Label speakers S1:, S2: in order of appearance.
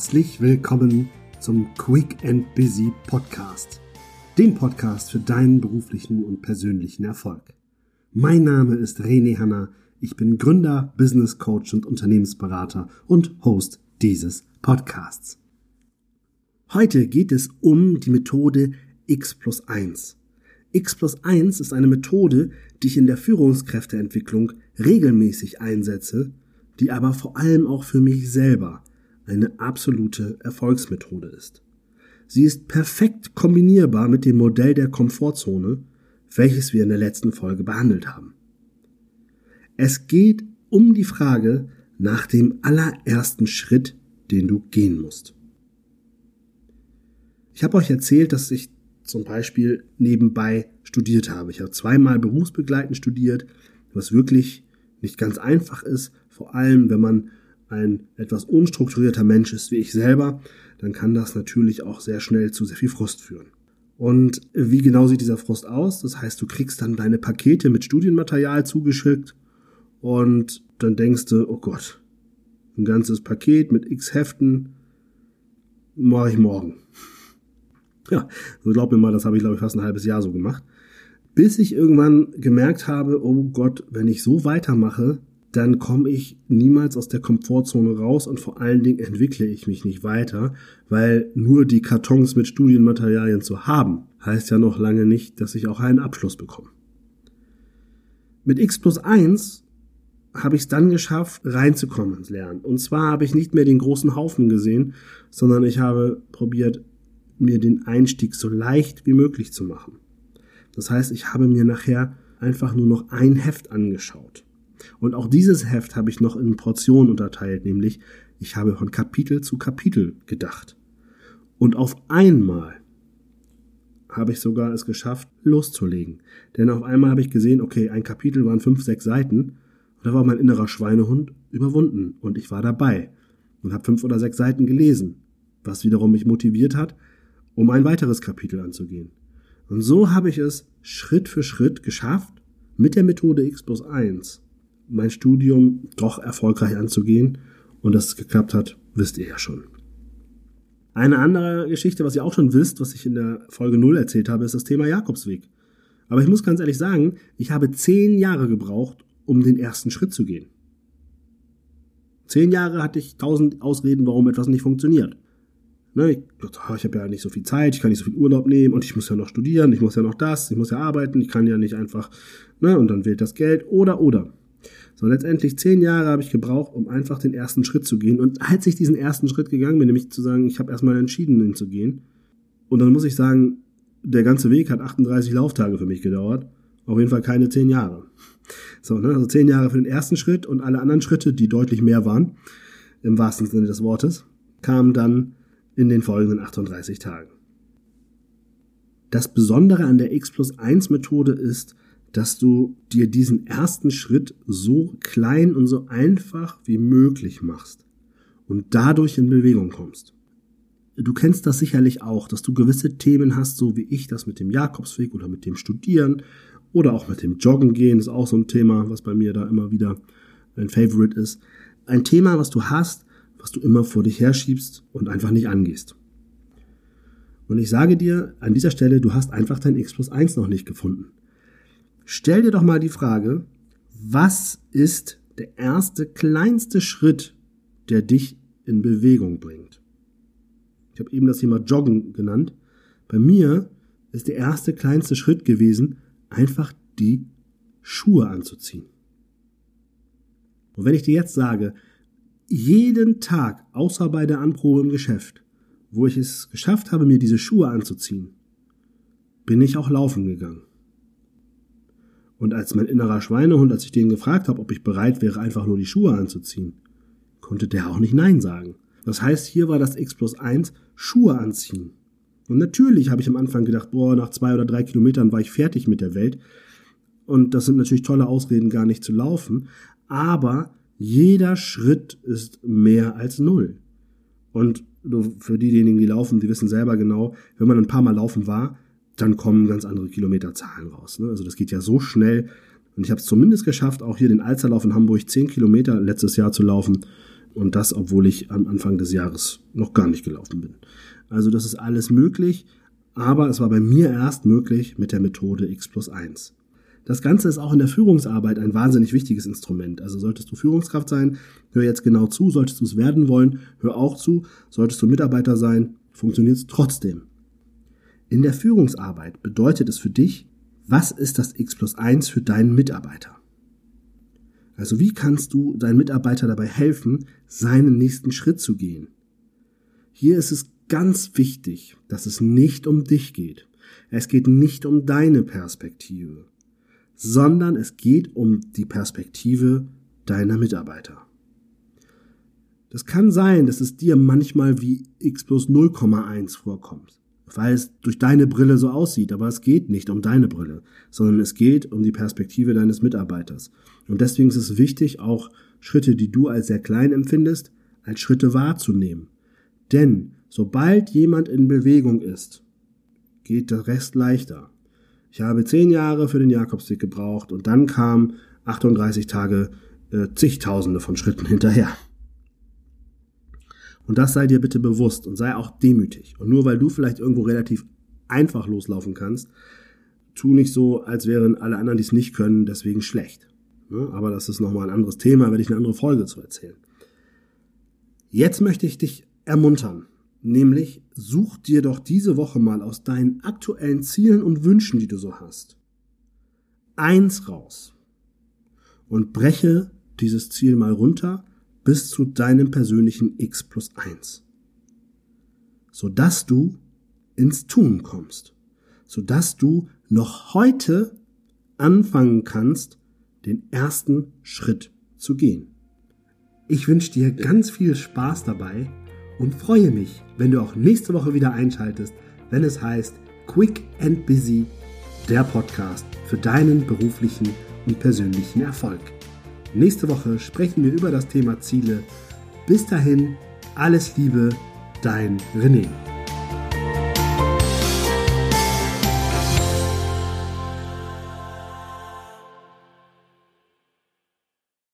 S1: Herzlich willkommen zum Quick and Busy Podcast, dem Podcast für deinen beruflichen und persönlichen Erfolg. Mein Name ist René Hanna, ich bin Gründer, Business Coach und Unternehmensberater und Host dieses Podcasts. Heute geht es um die Methode X plus 1. X plus 1 ist eine Methode, die ich in der Führungskräfteentwicklung regelmäßig einsetze, die aber vor allem auch für mich selber eine absolute Erfolgsmethode ist. Sie ist perfekt kombinierbar mit dem Modell der Komfortzone, welches wir in der letzten Folge behandelt haben. Es geht um die Frage nach dem allerersten Schritt, den du gehen musst. Ich habe euch erzählt, dass ich zum Beispiel nebenbei studiert habe. Ich habe zweimal berufsbegleitend studiert, was wirklich nicht ganz einfach ist, vor allem wenn man ein etwas unstrukturierter Mensch ist wie ich selber, dann kann das natürlich auch sehr schnell zu sehr viel Frust führen. Und wie genau sieht dieser Frust aus? Das heißt, du kriegst dann deine Pakete mit Studienmaterial zugeschickt und dann denkst du, oh Gott, ein ganzes Paket mit x Heften mache ich morgen. Ja, so glaub mir mal, das habe ich glaube ich fast ein halbes Jahr so gemacht. Bis ich irgendwann gemerkt habe, oh Gott, wenn ich so weitermache, dann komme ich niemals aus der Komfortzone raus und vor allen Dingen entwickle ich mich nicht weiter, weil nur die Kartons mit Studienmaterialien zu haben, heißt ja noch lange nicht, dass ich auch einen Abschluss bekomme. Mit X plus 1 habe ich es dann geschafft, reinzukommen ins Lernen. Und zwar habe ich nicht mehr den großen Haufen gesehen, sondern ich habe probiert, mir den Einstieg so leicht wie möglich zu machen. Das heißt, ich habe mir nachher einfach nur noch ein Heft angeschaut. Und auch dieses Heft habe ich noch in Portionen unterteilt, nämlich ich habe von Kapitel zu Kapitel gedacht. Und auf einmal habe ich sogar es geschafft, loszulegen. Denn auf einmal habe ich gesehen, okay, ein Kapitel waren fünf, sechs Seiten und da war mein innerer Schweinehund überwunden und ich war dabei und habe fünf oder sechs Seiten gelesen, was wiederum mich motiviert hat, um ein weiteres Kapitel anzugehen. Und so habe ich es Schritt für Schritt geschafft, mit der Methode X plus 1 mein Studium doch erfolgreich anzugehen. Und dass es geklappt hat, wisst ihr ja schon. Eine andere Geschichte, was ihr auch schon wisst, was ich in der Folge 0 erzählt habe, ist das Thema Jakobsweg. Aber ich muss ganz ehrlich sagen, ich habe zehn Jahre gebraucht, um den ersten Schritt zu gehen. Zehn Jahre hatte ich tausend Ausreden, warum etwas nicht funktioniert. Ne, ich dachte, ich habe ja nicht so viel Zeit, ich kann nicht so viel Urlaub nehmen und ich muss ja noch studieren, ich muss ja noch das, ich muss ja arbeiten, ich kann ja nicht einfach, ne, und dann wählt das Geld oder oder. So, letztendlich zehn Jahre habe ich gebraucht, um einfach den ersten Schritt zu gehen. Und als ich diesen ersten Schritt gegangen bin, nämlich zu sagen, ich habe erstmal entschieden, ihn zu gehen. Und dann muss ich sagen, der ganze Weg hat 38 Lauftage für mich gedauert. Auf jeden Fall keine zehn Jahre. So, ne, also zehn Jahre für den ersten Schritt und alle anderen Schritte, die deutlich mehr waren, im wahrsten Sinne des Wortes, kamen dann in den folgenden 38 Tagen. Das Besondere an der X plus 1 Methode ist, dass du dir diesen ersten Schritt so klein und so einfach wie möglich machst und dadurch in Bewegung kommst. Du kennst das sicherlich auch, dass du gewisse Themen hast, so wie ich das mit dem Jakobsweg oder mit dem Studieren oder auch mit dem Joggen gehen, ist auch so ein Thema, was bei mir da immer wieder ein Favorite ist. Ein Thema, was du hast, was du immer vor dich herschiebst und einfach nicht angehst. Und ich sage dir an dieser Stelle, du hast einfach dein X plus 1 noch nicht gefunden. Stell dir doch mal die Frage, was ist der erste kleinste Schritt, der dich in Bewegung bringt? Ich habe eben das Thema Joggen genannt. Bei mir ist der erste kleinste Schritt gewesen, einfach die Schuhe anzuziehen. Und wenn ich dir jetzt sage, jeden Tag, außer bei der Anprobe im Geschäft, wo ich es geschafft habe, mir diese Schuhe anzuziehen, bin ich auch laufen gegangen. Und als mein innerer Schweinehund, als ich den gefragt habe, ob ich bereit wäre, einfach nur die Schuhe anzuziehen, konnte der auch nicht Nein sagen. Das heißt, hier war das X plus 1 Schuhe anziehen. Und natürlich habe ich am Anfang gedacht, boah, nach zwei oder drei Kilometern war ich fertig mit der Welt. Und das sind natürlich tolle Ausreden, gar nicht zu laufen. Aber jeder Schritt ist mehr als null. Und für diejenigen, die laufen, die wissen selber genau, wenn man ein paar Mal laufen war, dann kommen ganz andere Kilometerzahlen raus. Ne? Also das geht ja so schnell. Und ich habe es zumindest geschafft, auch hier den Alsterlauf in Hamburg 10 Kilometer letztes Jahr zu laufen Und das, obwohl ich am Anfang des Jahres noch gar nicht gelaufen bin. Also das ist alles möglich, aber es war bei mir erst möglich mit der Methode X plus 1. Das Ganze ist auch in der Führungsarbeit ein wahnsinnig wichtiges Instrument. Also solltest du Führungskraft sein, hör jetzt genau zu, solltest du es werden wollen, hör auch zu, solltest du Mitarbeiter sein, funktioniert es trotzdem. In der Führungsarbeit bedeutet es für dich, was ist das X plus 1 für deinen Mitarbeiter? Also wie kannst du deinen Mitarbeiter dabei helfen, seinen nächsten Schritt zu gehen? Hier ist es ganz wichtig, dass es nicht um dich geht. Es geht nicht um deine Perspektive, sondern es geht um die Perspektive deiner Mitarbeiter. Das kann sein, dass es dir manchmal wie x plus 0,1 vorkommt, weil es durch deine Brille so aussieht, aber es geht nicht um deine Brille, sondern es geht um die Perspektive deines Mitarbeiters. Und deswegen ist es wichtig, auch Schritte, die du als sehr klein empfindest, als Schritte wahrzunehmen. Denn sobald jemand in Bewegung ist, geht der Rest leichter. Ich habe zehn Jahre für den Jakobsweg gebraucht und dann kam 38 Tage äh, zigtausende von Schritten hinterher. Und das sei dir bitte bewusst und sei auch demütig. Und nur weil du vielleicht irgendwo relativ einfach loslaufen kannst, tu nicht so, als wären alle anderen, die es nicht können, deswegen schlecht. Ne? Aber das ist nochmal ein anderes Thema, werde ich eine andere Folge zu erzählen. Jetzt möchte ich dich ermuntern, nämlich such dir doch diese Woche mal aus deinen aktuellen Zielen und Wünschen, die du so hast, eins raus und breche dieses Ziel mal runter bis zu deinem persönlichen X plus eins, sodass du ins Tun kommst, sodass du noch heute anfangen kannst, den ersten Schritt zu gehen. Ich wünsche dir ganz viel Spaß dabei und freue mich, wenn du auch nächste Woche wieder einschaltest, wenn es heißt Quick and Busy, der Podcast für deinen beruflichen und persönlichen Erfolg. Nächste Woche sprechen wir über das Thema Ziele. Bis dahin, alles Liebe, dein René.